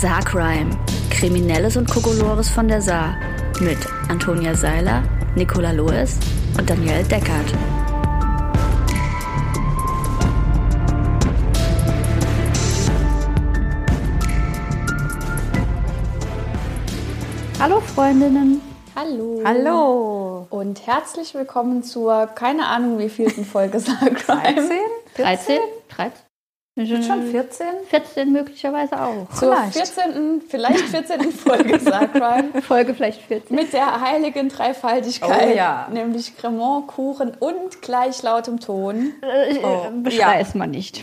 Saarcrime. Kriminelles und Kokolores von der Saar. Mit Antonia Seiler, Nicola Loes und Danielle Deckert. Hallo Freundinnen. Hallo. Hallo. Und herzlich willkommen zur, keine Ahnung wie vielten Folge Saarcrime. 13? 13? 13? Schon 14? 14 möglicherweise auch. Zur Vielleicht. 14., vielleicht 14. Folge Saarcrime. Folge vielleicht 14. Mit der heiligen Dreifaltigkeit. Oh ja. Nämlich Cremant, Kuchen und gleichlautem Ton. Äh, Oh, beschrei ja. mal nicht.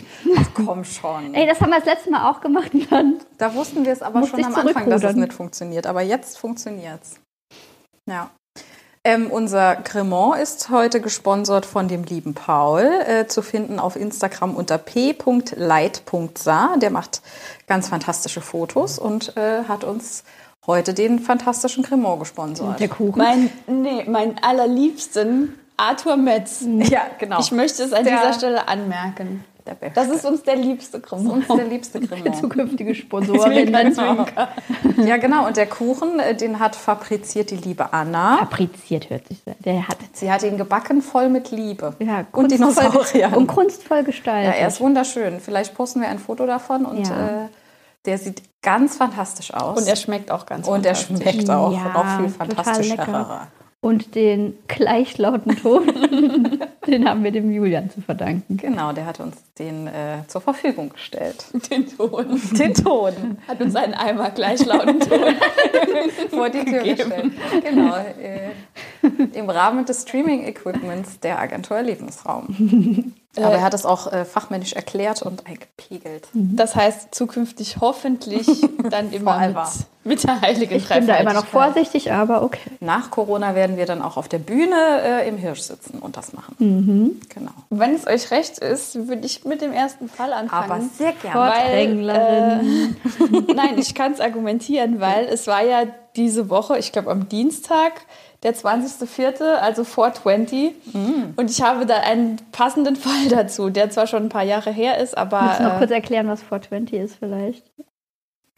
Komm schon. Ey, das haben wir das letzte Mal auch gemacht dann. Da wussten wir es aber schon am Anfang, dass es nicht funktioniert. Aber jetzt funktioniert es. Ja. Ähm, unser Cremant ist heute gesponsert von dem lieben Paul, äh, zu finden auf Instagram unter p.leit.sa. Der macht ganz fantastische Fotos und äh, hat uns heute den fantastischen Cremant gesponsert. Der Kuchen. Mein, nee, mein allerliebsten Arthur Metz. ja, genau. Ich möchte es an Der- dieser Stelle anmerken. Der Beste. Das ist uns der liebste uns Cremant. der liebste Cremant. zukünftige Sponsorin. Genau. Ja, genau. Und der Kuchen, äh, den hat fabriziert die liebe Anna. Fabriziert hört sich sehr. Der hat. Sie hat ihn gebacken voll mit Liebe. Ja, und kunstvoll- Dinosauriern. Und kunstvoll ja, gestaltet. er ist wunderschön. Vielleicht posten wir ein Foto davon und Ja. äh, der sieht ganz fantastisch aus. Und er schmeckt auch ganz und er schmeckt auch Ja, noch viel total fantastischer. lecker. Und den gleichlauten Ton, den haben wir dem Julian zu verdanken. Genau, der hat uns den äh, zur Verfügung gestellt. Den Ton. Den Ton Hat uns einen Eimer gleichlauten Ton. vor die Tür Gegeben. gestellt. Genau, äh, im Rahmen des Streaming-Equipments der Agentur Lebensraum. Aber er hat es auch äh, fachmännisch erklärt und eingepegelt. Das heißt zukünftig hoffentlich dann immer mit, mit der heiligen Ich bin da immer noch vorsichtig, aber okay. Nach Corona werden wir dann auch auf der Bühne äh, im Hirsch sitzen und das machen. Mhm. Genau. Wenn es euch recht ist, würde ich mit dem ersten Fall anfangen. Aber sehr gerne. Weil, äh, nein, ich kann es argumentieren, weil es war ja diese Woche, ich glaube am Dienstag, der 20.04., also 420. Mm. Und ich habe da einen passenden Fall dazu, der zwar schon ein paar Jahre her ist, aber Willst du noch äh, kurz erklären, was 420 ist vielleicht?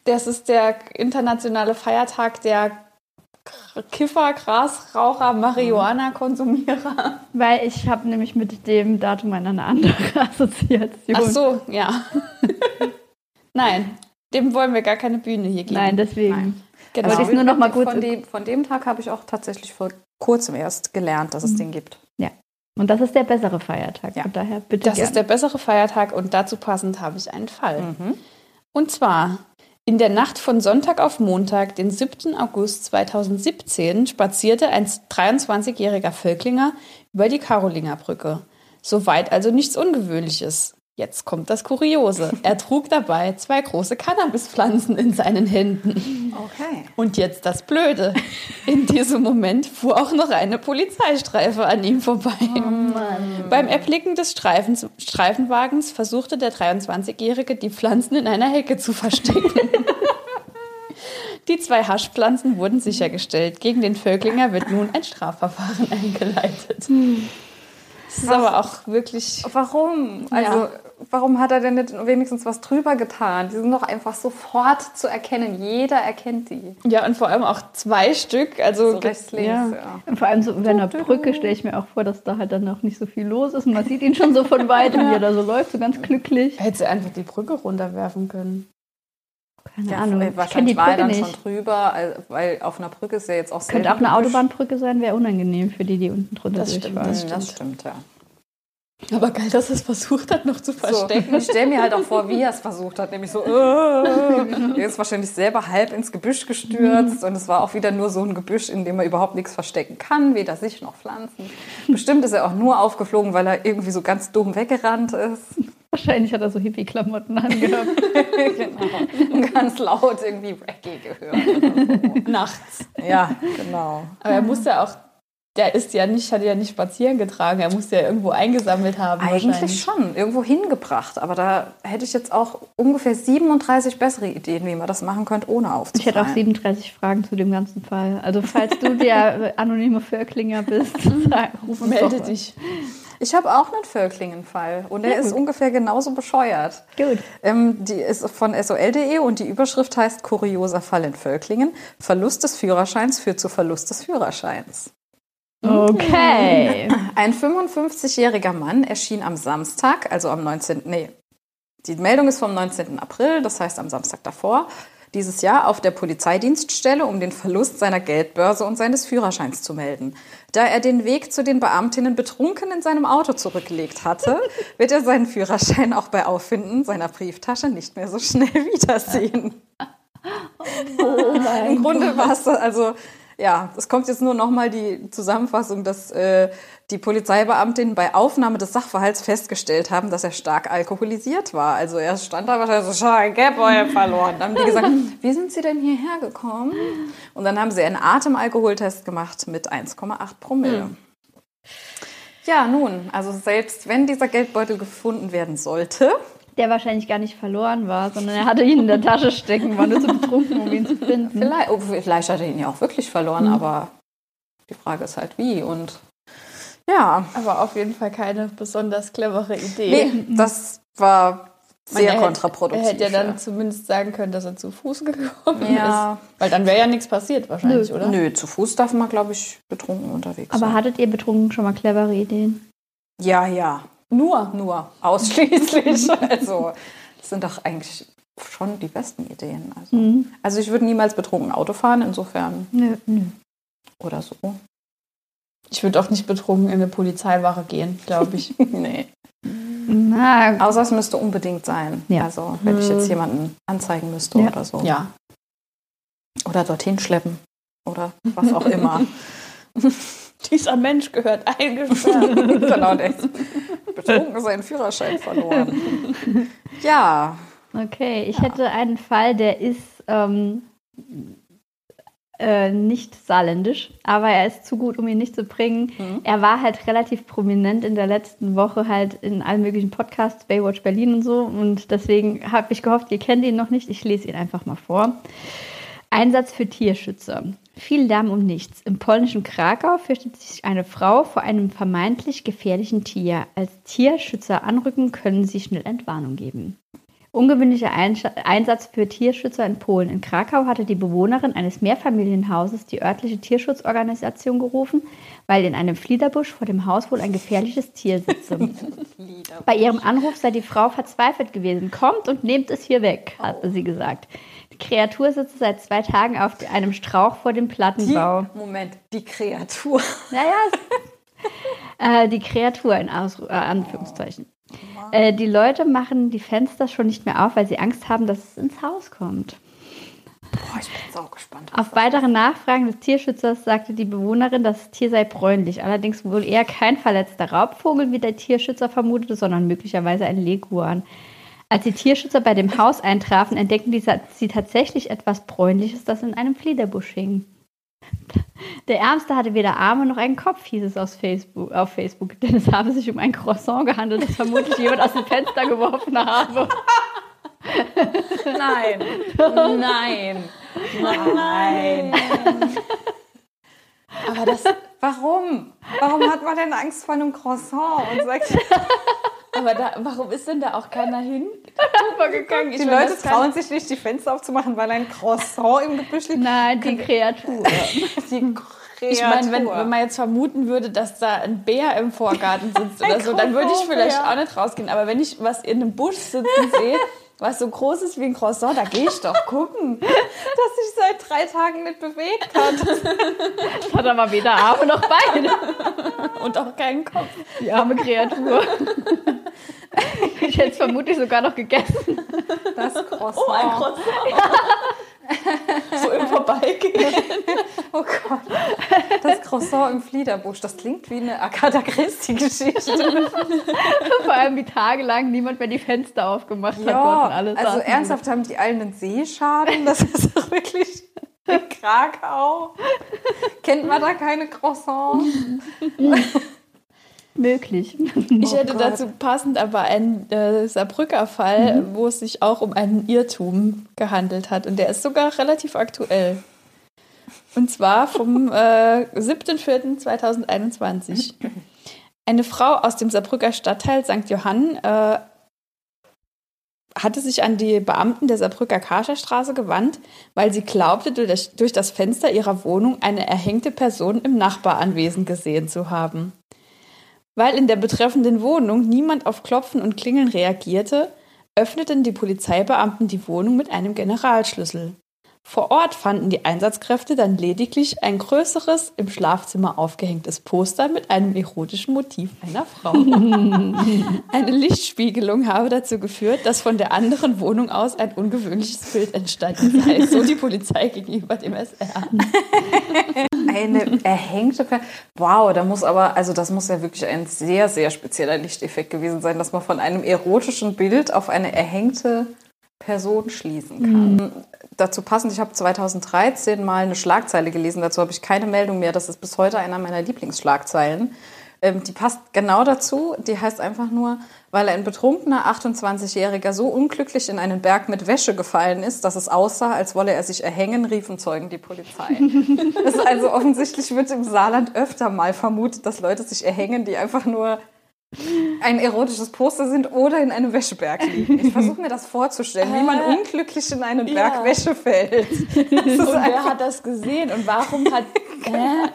das ist der internationale Feiertag der Kiffer, Grasraucher, Marihuana-Konsumierer. Weil ich habe nämlich mit dem Datum eine andere Assoziation. Ach so, ja. Nein, dem wollen wir gar keine Bühne hier geben. Nein, deswegen. Nein. Genau. Aber das nur noch mal kurz- Von dem, von dem Tag habe ich auch tatsächlich vor kurzem erst gelernt, dass es Mhm. den gibt. Und das ist der bessere Feiertag. Ja. Von daher bitte Das ist der bessere Feiertag und dazu passend habe ich einen Fall. Mhm. Und zwar in der Nacht von Sonntag auf Montag, den 7. August 2017, spazierte ein 23-jähriger Völklinger über die Karolingerbrücke. Soweit also nichts Ungewöhnliches. Jetzt kommt das Kuriose. Er trug dabei zwei große Cannabispflanzen in seinen Händen. Okay. Und jetzt das Blöde. In diesem Moment fuhr auch noch eine Polizeistreife an ihm vorbei. Beim Erblicken des Streifens, Streifenwagens versuchte der 23-Jährige, die Pflanzen in einer Hecke zu verstecken. Die zwei Haschpflanzen wurden sichergestellt. Gegen den Völklinger wird nun ein Strafverfahren eingeleitet. Das ist aber auch wirklich. Warum? Also, Ja. warum hat er denn nicht wenigstens was drüber getan? Die sind doch einfach sofort zu erkennen. Jeder erkennt die. Ja, und vor allem auch zwei Stück. Also So rechts, links. ja. Ja. Und vor allem so über einer Brücke stelle ich mir auch vor, dass da halt dann noch nicht so viel los ist. Und man sieht ihn schon so von weitem, wie er da so läuft, so ganz glücklich. Hätte sie einfach die Brücke runterwerfen können. Keine Ja, Ahnung. äh, Ich wahrscheinlich die war er Brücke dann nicht. schon drüber, also, weil auf einer Brücke ist ja jetzt auch Könnte auch eine. Autobahnbrücke sein, wäre unangenehm für die, die unten drunter Das stimmt, durchfahren. das Hm, Das stimmt, ja. Aber geil, dass er es versucht hat, noch zu So, verstecken. ich stelle mir halt auch vor, wie er es versucht hat, nämlich so, äh, er ist wahrscheinlich selber halb ins Gebüsch gestürzt und es war auch wieder nur so ein Gebüsch, in dem er überhaupt nichts verstecken kann, weder sich noch Pflanzen. Bestimmt ist er auch nur aufgeflogen, weil er irgendwie so ganz dumm weggerannt ist. Wahrscheinlich hat er so Hippie-Klamotten angehabt. genau. Und ganz laut irgendwie Reggae gehört. So. Nachts. Ja, genau. Aber er musste auch, der ist ja nicht, hat ja nicht spazieren getragen, er musste ja irgendwo eingesammelt haben. Eigentlich schon, irgendwo hingebracht. Aber da hätte ich jetzt auch ungefähr 37 bessere Ideen, wie man das machen könnte, ohne aufzufallen. Ich hätte auch 37 Fragen zu dem ganzen Fall. Also falls du der anonyme Völklinger bist, sag, ruf uns Melde dich. Ich habe auch einen Völklingen-Fall und der Ja, ist gut. ungefähr genauso bescheuert. Gut. Ähm, die ist von sol.de und die Überschrift heißt Kurioser Fall in Völklingen. Verlust des Führerscheins führt zu Verlust des Führerscheins. Okay. Ein 55-jähriger Mann erschien am Samstag, also am 19. Nee, die Meldung ist vom 19. April, das heißt am Samstag davor, dieses Jahr auf der Polizeidienststelle, um den Verlust seiner Geldbörse und seines Führerscheins zu melden. Da er den Weg zu den Beamtinnen betrunken in seinem Auto zurückgelegt hatte, wird er seinen Führerschein auch bei Auffinden seiner Brieftasche nicht mehr so schnell wiedersehen. Im Grunde war es also, ja, es kommt jetzt nur nochmal die Zusammenfassung, dass äh, die Polizeibeamtinnen bei Aufnahme des Sachverhalts festgestellt haben, dass er stark alkoholisiert war. Also er stand da wahrscheinlich so, schau, ich hab euer verloren. Dann haben die gesagt, wie sind Sie denn hierher gekommen? Und dann haben sie einen Atemalkoholtest gemacht mit 1,8 Promille. Ja, nun, also selbst wenn dieser Geldbeutel gefunden werden sollte, Der wahrscheinlich gar nicht verloren war, sondern er hatte ihn in der Tasche stecken, war nur zu betrunken, um ihn zu finden. Vielleicht, oh, vielleicht hat er ihn ja auch wirklich verloren, aber die Frage ist halt wie. Und ja, Aber auf jeden Fall keine besonders clevere Idee. nee, das war meine, sehr hätte- kontraproduktiv. Er hätte ja dann zumindest sagen können, dass er zu Fuß gekommen Ja. ist. Weil dann wäre ja nichts passiert wahrscheinlich, oder? Nö, zu Fuß darf man, glaube ich, betrunken unterwegs Aber sein. hattet ihr betrunken schon mal clevere Ideen? Ja, ja. Nur. Nur. Ausschließlich. also, das sind doch eigentlich schon die besten Ideen. Also, Mhm. also ich würde niemals betrunken Auto fahren, insofern. Nö, nö. Oder so. Ich würde auch nicht betrunken in eine Polizeiwache gehen, glaube ich. nee. Na, Außer es müsste unbedingt sein. Ja. Also, wenn ich jetzt jemanden anzeigen müsste Ja. oder so. ja. Oder dorthin schleppen. Oder was auch immer. Dieser Mensch gehört eingesperrt. genau, der ist betrunken seinen Führerschein verloren. Ja. okay. Ich hätte einen Fall, der ist ähm, äh, nicht saarländisch, aber er ist zu gut, um ihn nicht zu bringen. Mhm. Er war halt relativ prominent in der letzten Woche halt in allen möglichen Podcasts, Baywatch Berlin und so. Und deswegen habe ich gehofft, ihr kennt ihn noch nicht. Ich lese ihn einfach mal vor. Einsatz für Tierschützer. Viel Lärm um nichts. Im polnischen Krakau fürchtet sich eine Frau vor einem vermeintlich gefährlichen Tier. Als Tierschützer anrücken, können sie schnell Entwarnung geben. Ungewöhnlicher Einsatz für Tierschützer in Polen. In Krakau hatte die Bewohnerin eines Mehrfamilienhauses die örtliche Tierschutzorganisation gerufen, weil in einem Fliederbusch vor dem Haus wohl ein gefährliches Tier sitze. Bei ihrem Anruf sei die Frau verzweifelt gewesen. Kommt und nehmt es hier weg, hatte sie gesagt. Die Kreatur sitze seit zwei Tagen auf einem Strauch vor dem Die, Plattenbau. Moment, die Kreatur. Naja, äh, die Kreatur in Aus äh, Anführungszeichen. Äh, die Leute machen die Fenster schon nicht mehr auf, weil sie Angst haben, dass es ins Haus kommt. Boah, ich bin auch gespannt. Auf weitere Nachfragen des Tierschützers sagte die Bewohnerin, das Tier sei bräunlich. Allerdings wohl eher kein verletzter Raubvogel, wie der Tierschützer vermutete, sondern möglicherweise ein Leguan. Als die Tierschützer bei dem Haus eintrafen, entdeckten die, sie tatsächlich etwas Bräunliches, das in einem Fliederbusch hing. Der Ärmste hatte weder Arme noch einen Kopf, hieß es aus Facebook, auf Facebook, denn es habe sich um ein Croissant gehandelt, das vermutlich jemand aus dem Fenster geworfen habe. Nein. Nein. Nein. Aber das, Warum? Warum hat man denn Angst vor einem Croissant und sagt, aber da, warum ist denn da auch keiner hin? gegangen? die Leute trauen sich nicht, die Fenster aufzumachen, weil ein Croissant im Gebüsch liegt? Nein, die Kreatur. Die Kreatur. Ich meine, wenn, wenn man jetzt vermuten würde, dass da ein Bär im Vorgarten sitzt oder so, dann würde ich vielleicht auch nicht rausgehen. Aber wenn ich was in einem Busch sitzen sehe, was so groß ist wie ein Croissant, da gehe ich doch gucken. dass sich seit drei Tagen nicht bewegt hat. Das hat aber weder Arme noch Beine. Und auch keinen Kopf. Die arme Kreatur. Ich hätte es vermutlich sogar noch gegessen. Das Croissant. Oh, ein Croissant. so im Vorbeigehen. Oh Gott. Das Croissant im Fliederbusch. Das klingt wie eine Agatha Christie-Geschichte. Vor allem wie tagelang niemand mehr die Fenster aufgemacht hat. Ja, und alles also ernsthaft haben die allen einen Seeschaden. Das ist doch wirklich in Krakau. Kennt man da keine Croissants? Möglich. Ich hätte Gott. dazu passend aber einen äh, Saarbrücker Fall, wo es sich auch um einen Irrtum gehandelt hat. Und der ist sogar relativ aktuell. Und zwar vom äh, 7.4.2021. Eine Frau aus dem Saarbrücker Stadtteil St. Johann äh, hatte sich an die Beamten der Saarbrücker Karcherstraße gewandt, weil sie glaubte, durch das Fenster ihrer Wohnung eine erhängte Person im Nachbaranwesen gesehen zu haben. Weil in der betreffenden Wohnung niemand auf Klopfen und Klingeln reagierte, öffneten die Polizeibeamten die Wohnung mit einem Generalschlüssel. Vor Ort fanden die Einsatzkräfte dann lediglich ein größeres, im Schlafzimmer aufgehängtes Poster mit einem erotischen Motiv einer Frau. Eine Lichtspiegelung habe dazu geführt, dass von der anderen Wohnung aus ein ungewöhnliches Bild entstanden sei, so die Polizei gegenüber dem SR. Eine erhängte per Wow, da muss aber, also das muss ja wirklich ein sehr, sehr spezieller Lichteffekt gewesen sein, dass man von einem erotischen Bild auf eine erhängte Person schließen kann. Mhm. Dazu passend, ich habe 2013 mal eine Schlagzeile gelesen, dazu habe ich keine Meldung mehr. Das ist bis heute einer meiner Lieblingsschlagzeilen. Ähm, die passt genau dazu. Die heißt einfach nur, weil ein betrunkener 28-Jähriger so unglücklich in einen Berg mit Wäsche gefallen ist, dass es aussah, als wolle er sich erhängen, riefen Zeugen die Polizei. das ist also offensichtlich wird im Saarland öfter mal vermutet, dass Leute sich erhängen, die einfach nur ein erotisches Poster sind oder in einem Wäscheberg liegen. Ich versuche mir das vorzustellen, wie man äh, unglücklich in einen Berg ja. Wäsche fällt. und wer hat das gesehen und warum hat... Äh?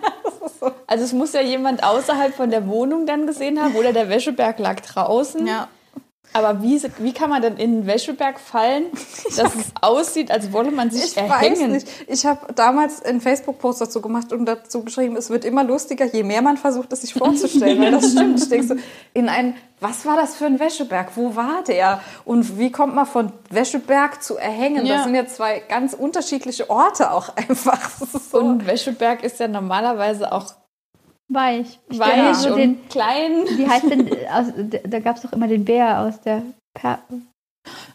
Also es muss ja jemand außerhalb von der Wohnung dann gesehen haben oder der Wäscheberg lag draußen. Ja. Aber wie, wie kann man denn in den Wäscheberg fallen, dass es aussieht, als wolle man sich ich erhängen? Ich weiß nicht. Ich habe damals einen Facebook-Post dazu gemacht und dazu geschrieben, es wird immer lustiger, je mehr man versucht, es sich vorzustellen. weil das stimmt. Ich denke so, in ein, was war das für ein Wäscheberg? Wo war der? Und wie kommt man von Wäscheberg zu erhängen? Ja. Das sind ja zwei ganz unterschiedliche Orte auch einfach. So. Und Wäscheberg ist ja normalerweise auch Weich. Weich und den, klein. Wie heißt denn, aus, da gab es doch immer den Bär aus der per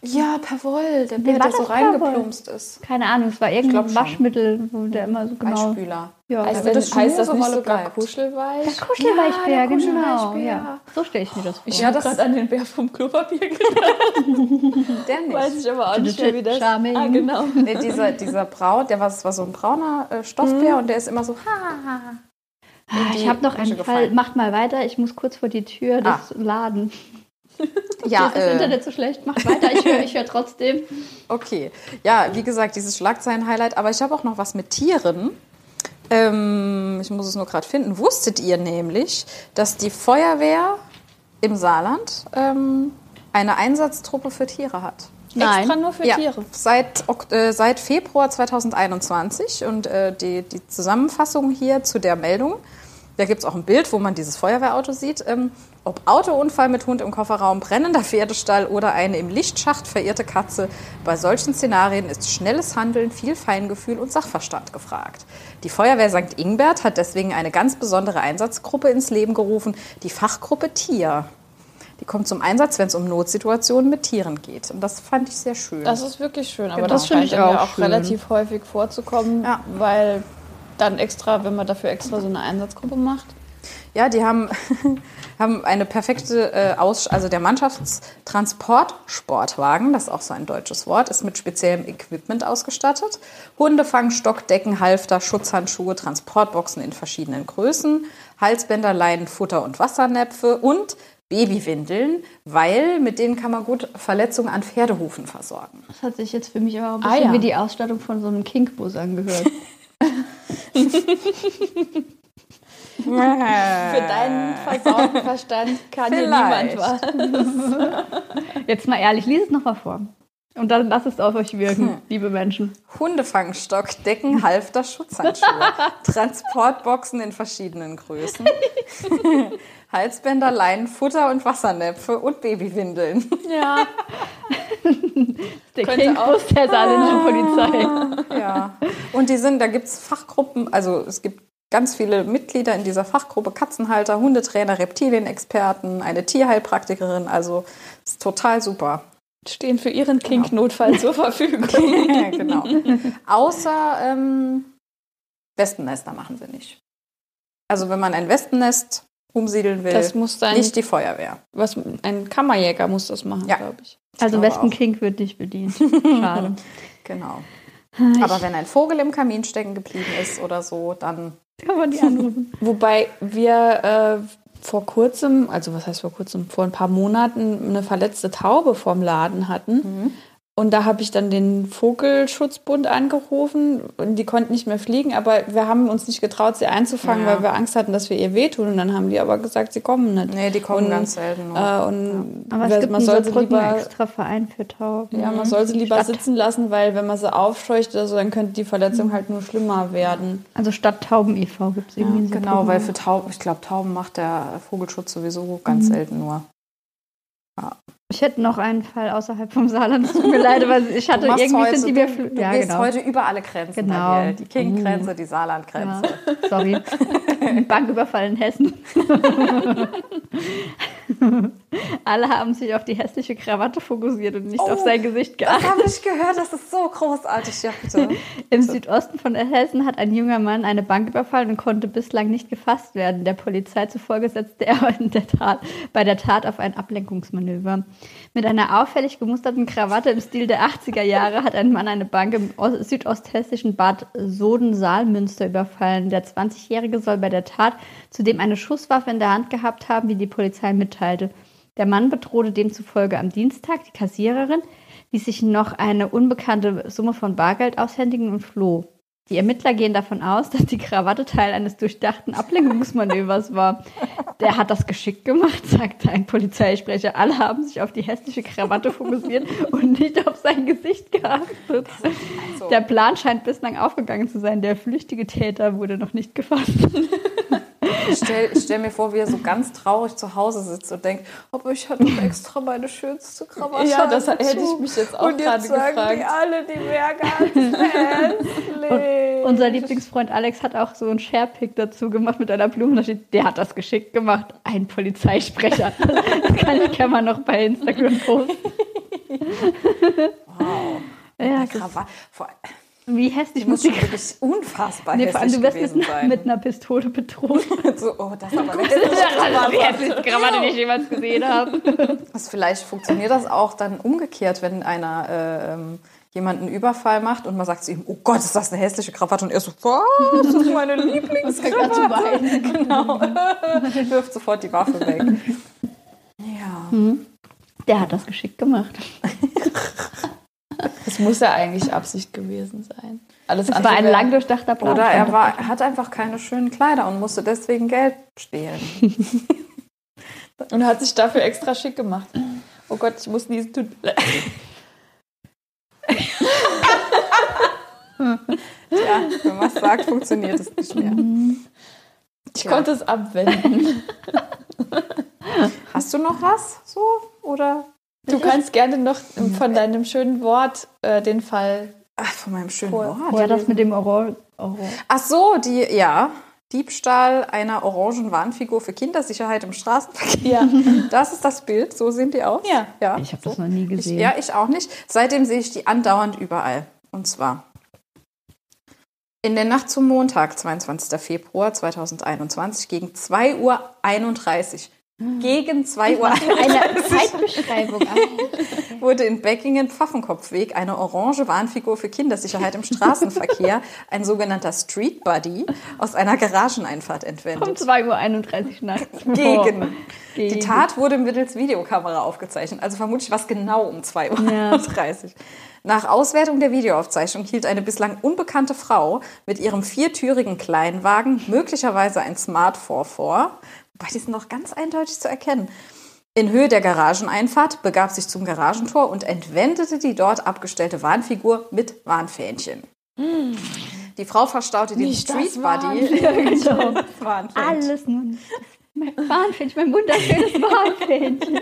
ja, Perwoll, der Bär, der so reingeplumpst ist. Keine Ahnung, es war irgendein Waschmittel, wo der immer so genau... Weichspüler. Ja, heißt, also das, heißt das nicht sogar Kuschelweich? Der Kuschelweichbär, ja, der genau. Ja. So stelle ich mir das vor. Ich habe gerade an den Bär vom Klopapier gedacht. der nicht. Weiß ich aber auch nicht mehr, wie das... Charming. Ah, genau. Nee, dieser, dieser Braun, der war, war so ein brauner äh, Stoffbär mhm. und der ist immer so... Ha, Ah, ich habe noch einen Fall. Macht mal weiter. Ich muss kurz vor die Tür ah. das laden. ja, ist das äh, Internet so schlecht? Macht weiter. Ich höre ich hör trotzdem. Okay. Ja, wie gesagt, dieses Schlagzeilen-Highlight. Aber ich habe auch noch was mit Tieren. Ähm, ich muss es nur gerade finden. Wusstet ihr nämlich, dass die Feuerwehr im Saarland ähm, eine Einsatztruppe für Tiere hat? Nein. Extra nur für ja, Tiere. Seit, äh, seit Februar 2021 und äh, die, die Zusammenfassung hier zu der Meldung da gibt es auch ein Bild, wo man dieses Feuerwehrauto sieht. Ähm, ob Autounfall mit Hund im Kofferraum, brennender Pferdestall oder eine im Lichtschacht verirrte Katze, bei solchen Szenarien ist schnelles Handeln, viel Feingefühl und Sachverstand gefragt. Die Feuerwehr St. Ingbert hat deswegen eine ganz besondere Einsatzgruppe ins Leben gerufen, die Fachgruppe Tier. Die kommt zum Einsatz, wenn es um Notsituationen mit Tieren geht. Und das fand ich sehr schön. Das ist wirklich schön, aber genau. das scheint ja auch schön. relativ häufig vorzukommen, ja. weil dann extra, wenn man dafür extra so eine Einsatzgruppe macht? Ja, die haben, haben eine perfekte äh, Aus also der Mannschaftstransportsportwagen, das ist auch so ein deutsches Wort, ist mit speziellem Equipment ausgestattet. Hundefang, Stockdecken, Halfter, Schutzhandschuhe, Transportboxen in verschiedenen Größen, Halsbänder, Leinen, Futter und Wassernäpfe und Babywindeln, weil mit denen kann man gut Verletzungen an Pferdehufen versorgen. Das hat sich jetzt für mich aber ein bisschen ah, ja. wie die Ausstattung von so einem Kinkbus angehört. Für deinen versauten Verstand kann Vielleicht. hier niemand was. Jetzt mal ehrlich, lies es nochmal vor. Und dann lasst es auf euch wirken, hm. liebe Menschen. Hundefangstock, Decken, Halfter, Schutzhandschuhe, Transportboxen in verschiedenen Größen, Halsbänder, Leinen, Futter und Wassernäpfe und Babywindeln. Ja. der Kinkbus der saarländischen Polizei. Ja. Und die sind, da gibt es Fachgruppen, also es gibt ganz viele Mitglieder in dieser Fachgruppe, Katzenhalter, Hundetrainer, Reptilienexperten, eine Tierheilpraktikerin, also ist total super. Stehen für ihren. Kink-Notfall genau. zur Verfügung. ja, genau. Außer ähm, Wespennester machen sie nicht. Also wenn man ein Wespennest umsiedeln will, das muss dann, nicht die Feuerwehr. Was, ein Kammerjäger muss das machen, ja. glaube ich. Also Wespenkink wird nicht bedient. Schade. genau. Aber wenn ein Vogel im Kamin stecken geblieben ist oder so, dann kann man die anrufen. Wobei wir äh, vor kurzem, also was heißt vor kurzem, vor ein paar Monaten eine verletzte Taube vorm Laden hatten. Und da habe ich dann den Vogelschutzbund angerufen und die konnten nicht mehr fliegen, aber wir haben uns nicht getraut, sie einzufangen, Ja. weil wir Angst hatten, dass wir ihr wehtun. Und dann haben die aber gesagt, sie kommen nicht. Nee, die kommen und, ganz selten nur. Äh, und Aber wer- es gibt man soll sie Saarbrücken lieber extra Verein für Tauben. ja, man soll sie lieber Stadt- sitzen lassen, weil wenn man sie aufscheucht oder so, dann könnte die Verletzung halt nur schlimmer werden. Also statt Tauben e.V. gibt es irgendwie einen Genau, Saarbrücken. weil für Tauben, ich glaube, Tauben macht der Vogelschutz sowieso ganz selten nur. Ich hätte noch einen Fall außerhalb vom Saarland. Tut mir leid, aber ich hatte irgendwie heute, sind die mir du, ja, gehst genau. heute über alle Grenzen, Genau. Daniel. Die King-Grenze, die Saarland-Grenze. Ja, sorry. Banküberfall in Hessen. Alle haben sich auf die hässliche Krawatte fokussiert und nicht Oh, auf sein Gesicht Das geachtet. habe ich gehört, das ist so großartig. Ja, bitte. Im Südosten von Hessen hat ein junger Mann eine Bank überfallen und konnte bislang nicht gefasst werden. Der Polizei zufolge setzte er der Tat, bei der Tat auf ein Ablenkungsmanöver. Mit einer auffällig gemusterten Krawatte im Stil der 80er Jahre hat ein Mann eine Bank im Ost- südosthessischen Bad Soden-Saalmünster überfallen. Der 20-Jährige soll bei der Tat zudem eine Schusswaffe in der Hand gehabt haben, wie die Polizei mitteilte. Der Mann bedrohte demzufolge am Dienstag die Kassiererin, ließ sich noch eine unbekannte Summe von Bargeld aushändigen und floh. Die Ermittler gehen davon aus, dass die Krawatte Teil eines durchdachten Ablenkungsmanövers war. Der hat das geschickt gemacht, sagte ein Polizeisprecher. Alle haben sich auf die hässliche Krawatte fokussiert und nicht auf sein Gesicht geachtet. Also, Der Plan scheint bislang aufgegangen zu sein. Der flüchtige Täter wurde noch nicht gefasst. ich stelle stell mir vor, wie er so ganz traurig zu Hause sitzt und denkt, aber ich hatte extra meine schönste Krawatte. Ja, das hätte dazu. ich mich jetzt auch Und gerade jetzt sagen gefragt. die alle, die wäre ganz hässlich. Unser Lieblingsfreund Alex hat auch so einen Sharepick dazu gemacht mit einer Blume. Da steht, der hat das geschickt gemacht. Ein Polizeisprecher. Das kann, kann man noch bei Instagram posten. Wow. Ja, Krawatte. Wie hässlich muss schon wirklich unfassbar Nee, vor allem, hässlich du wirst mit, sein. mit einer Pistole bedroht. so, oh, das ist aber Das ist die hässlichste Krawatte, die ich jemals gesehen habe. Das vielleicht funktioniert das auch dann umgekehrt, wenn einer äh, ähm, jemanden Überfall macht und man sagt zu ihm, oh Gott, ist das eine hässliche Krawatte? Und er so, was? Das ist meine Lieblingskrawatte. genau. Wirft sofort die Waffe weg. Ja. Der hat das geschickt gemacht. Das muss ja eigentlich Absicht gewesen sein. Alles andere war ein lang durchdachter Plan. Oder er war, hat einfach keine schönen Kleider und musste deswegen Geld stehlen. Und hat sich dafür extra schick gemacht. Oh Gott, ich muss niesen. Tut mir leid. Ja, wenn man was sagt, funktioniert es nicht mehr. Ich Ja. konnte es abwenden. Hast du noch was so? Oder? Du kannst gerne noch von deinem schönen Wort äh, den Fall. Ach, von meinem schönen Vor- Wort. Ja, das mit dem Orange. Ach so, die, ja. Diebstahl einer orangen Warnfigur für Kindersicherheit im Straßenverkehr. Ja. Das ist das Bild, so sehen die aus. Ja. ja Ich habe so. das noch nie Ich, gesehen. ja, ich auch nicht. Seitdem sehe ich die andauernd überall. Und zwar in der Nacht zum Montag, 22. Februar 2021, gegen 2.31 Uhr. Gegen 2 Uhr Eine Zeitbeschreibung. wurde in Beckingen Pfaffenkopfweg eine orange Warnfigur für Kindersicherheit im Straßenverkehr, ein sogenannter Street Buddy, aus einer Garageneinfahrt um entwendet. 2.31 Uhr nachts. Gegen. Boah. Die Gegen. Tat wurde mittels Videokamera aufgezeichnet, also vermutlich was genau um 2.30 Ja. Uhr. Nach Auswertung der Videoaufzeichnung hielt eine bislang unbekannte Frau mit ihrem viertürigen Kleinwagen möglicherweise ein Smart 4 vor, wobei die sind noch ganz eindeutig zu erkennen. In Höhe der Garageneinfahrt begab sich zum Garagentor und entwendete die dort abgestellte Warnfigur mit Warnfähnchen. Die Frau verstaute den Nicht Street Buddy. Genau. Alles nur nicht. Mein Warnfähnchen, mein wunderschönes Warnfähnchen.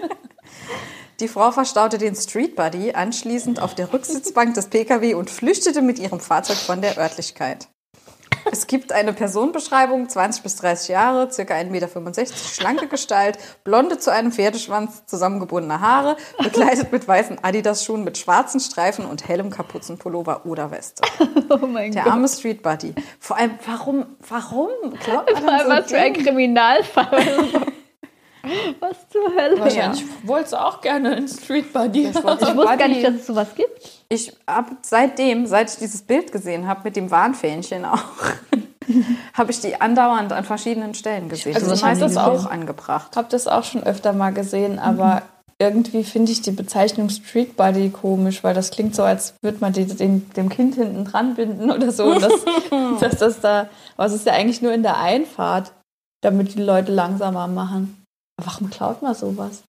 Die Frau verstaute den Street Buddy anschließend auf der Rücksitzbank des Pkw und flüchtete mit ihrem Fahrzeug von der Örtlichkeit. Es gibt eine Personenbeschreibung, 20 bis 30 Jahre, circa 1,65 Meter, schlanke Gestalt, blonde zu einem Pferdeschwanz zusammengebundene Haare, bekleidet mit weißen Adidas-Schuhen mit schwarzen Streifen und hellem Kapuzenpullover oder Weste. Oh mein Der Gott. arme Street Buddy. Vor allem, warum, warum glaubt man dann so Was für ein? Kriminalfall. Was zur Hölle? Wahrscheinlich wolltest du auch gerne einen Street Buddy. Ich Ich wusste gar nicht, dass es sowas gibt. Ich habe seitdem, seit ich dieses Bild gesehen habe, mit dem Warnfähnchen auch, habe ich die andauernd an verschiedenen Stellen gesehen. Also ich sind hab das meistens auch- angebracht. habe das auch schon öfter mal gesehen, aber irgendwie finde ich die Bezeichnung Street Buddy komisch, weil das klingt so, als würde man die, den, dem Kind hinten dran binden oder so. Und das, dass das da, aber es ist ja eigentlich nur in der Einfahrt, damit die Leute langsamer machen. Warum klaut man sowas?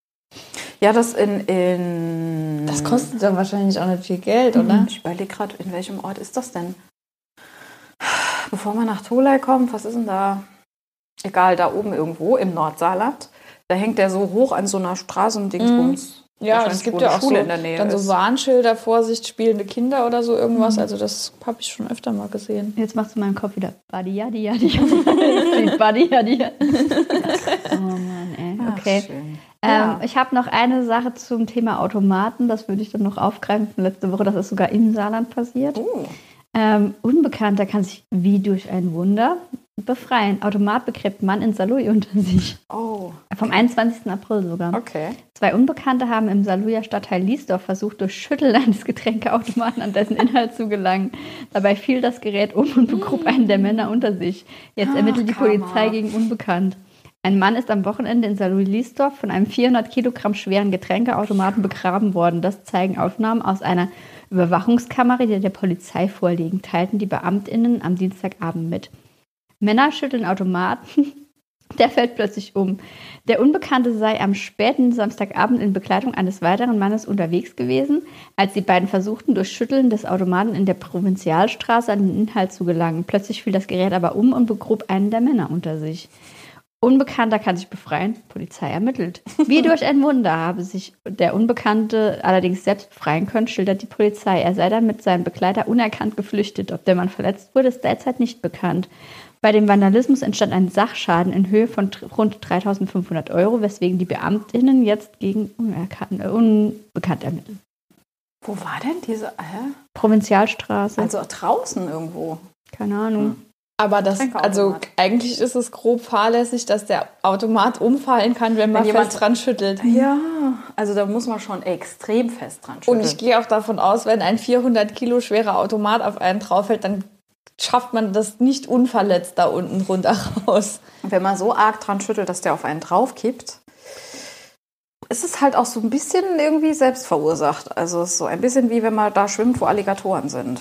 Ja, das in, in Das kostet dann wahrscheinlich auch nicht viel Geld, oder? Ich überlege gerade, in welchem Ort ist das denn? Bevor man nach Tolai kommt, was ist denn da? Egal, da oben irgendwo im Nordsaarland. Da hängt der so hoch an so einer Straßendingsbums. Ja, Wahrscheinlich, es gibt ja eine auch Schule so, in der Nähe dann so ist. Warnschilder, Vorsicht, spielende Kinder oder so irgendwas. Also das habe ich schon öfter mal gesehen. Jetzt machst du in meinem Kopf wieder Buddy, Yadi, Yadi. Buddy, Yadi. Oh Mann, ey. Ach, Okay. Ähm, Ja. ich habe noch eine Sache zum Thema Automaten. Das würde ich dann noch aufgreifen von letzte Woche. Das ist sogar im Saarland passiert. Oh. Ähm, Unbekannter kann sich wie durch ein Wunder befreien. Automat begräbt Mann in Saarlouis unter sich. oh, Vom 21. April sogar. okay. Zwei Unbekannte haben im Saarlouier Stadtteil Liesdorf versucht, durch Schütteln eines Getränkeautomaten an dessen Inhalt zu gelangen. Dabei fiel das Gerät um und begrub einen der Männer unter sich. Jetzt Ach, ermittelt die Karma. Polizei gegen Unbekannt. Ein Mann ist am Wochenende in Saarlouis-Liesdorf von einem 400 Kilogramm schweren Getränkeautomaten begraben worden. Das zeigen Aufnahmen aus einer Überwachungskamera, die der Polizei vorliegen, teilten die BeamtInnen am Dienstagabend mit. Männer schütteln Automaten. Der fällt plötzlich um. Der Unbekannte sei am späten Samstagabend in Begleitung eines weiteren Mannes unterwegs gewesen, als die beiden versuchten, durch Schütteln des Automaten in der Provinzialstraße an den Inhalt zu gelangen. Plötzlich fiel das Gerät aber um und begrub einen der Männer unter sich. Unbekannter kann sich befreien, Polizei ermittelt. Wie durch ein Wunder habe sich der Unbekannte allerdings selbst befreien können, schildert die Polizei. Er sei dann mit seinem Begleiter unerkannt geflüchtet. Ob der Mann verletzt wurde, ist derzeit nicht bekannt. Bei dem Vandalismus entstand ein Sachschaden in Höhe von rund 3.500 Euro, weswegen die Beamtinnen jetzt gegen unerkannt, äh, unbekannt ermitteln. Wo war denn diese? Hä? Provinzialstraße, Also draußen irgendwo. keine Ahnung. Aber das, also eigentlich ist es grob fahrlässig, dass der Automat umfallen kann, wenn man Wenn jemand- fest dran schüttelt. Ja, also da muss man schon extrem fest dran Und schütteln. ich gehe auch davon aus, wenn ein 400 Kilo schwerer Automat auf einen drauffällt, dann schafft man das nicht unverletzt da unten runter raus. Und wenn man so arg dran schüttelt, dass der auf einen draufkippt, ist es halt auch so ein bisschen irgendwie selbst verursacht. Also es ist so ein bisschen wie wenn man da schwimmt, wo Alligatoren sind.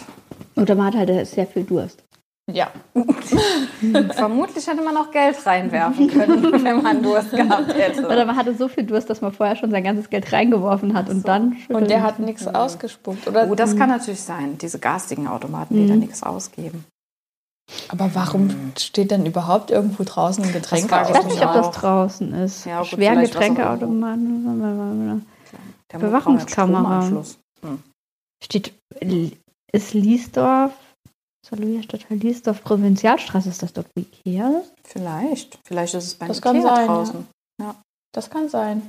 Oder man hat halt sehr viel Durst. Ja. Vermutlich hätte man auch Geld reinwerfen können, wenn man Durst gehabt hätte. Oder man hatte so viel Durst, dass man vorher schon sein ganzes Geld reingeworfen hat und dann Und der hat nichts ausgespuckt, oder? Oh, das kann natürlich sein. Diese garstigen Automaten, die da nichts ausgeben. Aber warum steht denn überhaupt irgendwo draußen ein Getränk? frage Ich weiß nicht, ob das draußen ist. Ja, gut, Schweren Getränkeautomaten. Der Bewachungskamera. Stromanschluss. Steht, ist Liesdorf, Saarlouier Stadtteil Liesdorf, Provinzialstraße, ist das dort wo Ikea? Vielleicht. Vielleicht ist es bei Das Ikea kann sein, draußen. Das kann sein.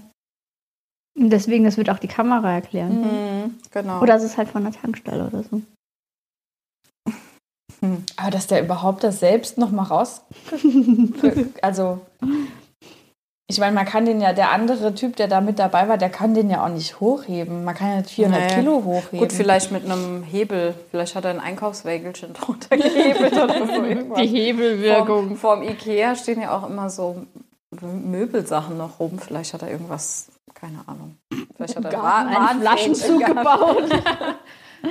Und Deswegen, das wird auch die Kamera erklären. Mhm, genau. Oder es ist halt von der Tankstelle oder so. Aber dass der überhaupt das selbst noch mal raus... also... Ich meine, man kann den ja, der andere Typ, der da mit dabei war, der kann den ja auch nicht hochheben. Man kann ja nicht 400 Nee. Kilo hochheben. Gut, vielleicht mit einem Hebel. Vielleicht hat er ein Einkaufswägelchen drunter gehebelt oder so irgendwas. Vorm, vorm Ikea stehen ja auch immer so Möbelsachen noch rum. Vielleicht hat er irgendwas, keine Ahnung. Vielleicht hat er Garten Wa- einen Warnflächen Flaschenzug gebaut.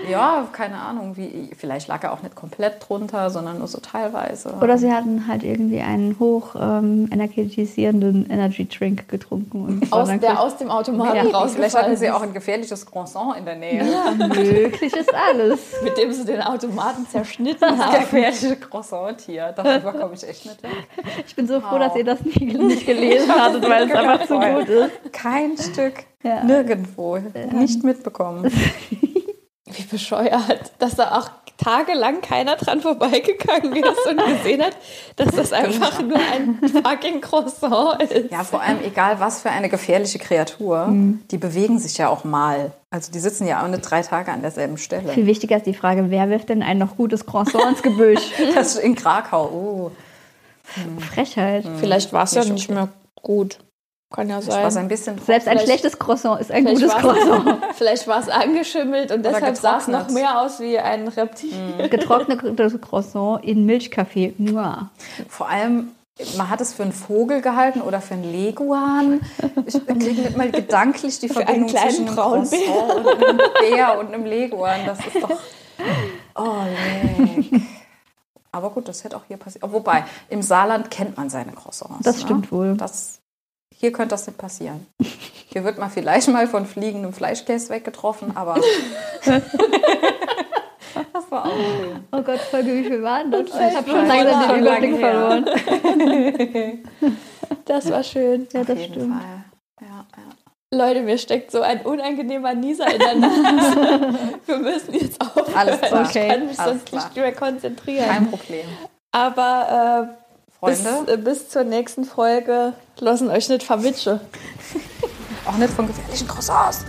Ja, keine Ahnung. Wie, vielleicht lag er auch nicht komplett drunter, sondern nur so teilweise. Oder sie hatten halt irgendwie einen hoch ähm, energetisierenden Energy Drink getrunken. Und aus, der aus dem Automaten Ja, Vielleicht rausgefallen hatten sie auch ein gefährliches Croissant in der Nähe. möglich ist alles. mit dem sie den Automaten zerschnitten Das haben. gefährliche Croissant-Tier. Darüber komme ich echt nicht weg. Ich bin so froh, Wow. dass ihr das nicht, nicht gelesen hattet, weil es einfach zu gut ist. Kein Stück. Ja. Nirgendwo. Nicht mitbekommen. Bescheuert, dass da auch tagelang keiner dran vorbeigegangen ist und gesehen hat, dass das einfach nur ein fucking Croissant ist. Ja, vor allem egal was für eine gefährliche Kreatur, die bewegen sich ja auch mal. Also die sitzen ja auch nicht drei Tage an derselben Stelle. Viel wichtiger ist die Frage, wer wirft denn ein noch gutes Croissant ins Gebüsch? Das ist in Krakau. Oh. Frechheit. Vielleicht war es ja Nicht nicht mehr gut. Kann ja sein. ein bisschen Selbst ein schlechtes Croissant ist ein gutes Croissant. Vielleicht war es angeschimmelt und deshalb sah es noch mehr aus wie ein Reptil. Getrocknetes Croissant in Milchkaffee. Mua. Vor allem, man hat es für einen Vogel gehalten oder für einen Leguan. Ich kriege nicht mal gedanklich die Verbindung kleinen zwischen einem. Croissant und einem Bär und einem Leguan. Das ist doch... Oh, leck. Aber gut, das hätte auch hier passiert. Wobei, im Saarland kennt man seine Croissants. Das ne? stimmt wohl. Das, hier könnte das nicht passieren. Hier wird man vielleicht mal von fliegendem Fleischkäse weggetroffen, aber... das war auch schön. Oh Gott, Folge, wie viel waren das? vielleicht Ich habe schon langsam schon den lange Überblick verloren. Das war schön. Ja, Auf das jeden stimmt. Fall. Ja, ja. Leute, mir steckt so ein unangenehmer Nieser in der Nase. Wir müssen jetzt aufhören. Alles klar. Ich kann mich Alles sonst klar. nicht mehr konzentrieren. Kein Problem. Aber äh, bis, Freunde, äh, bis zur nächsten Folge lassen euch nicht verwitschen. auch nicht von gefährlichen Croissants.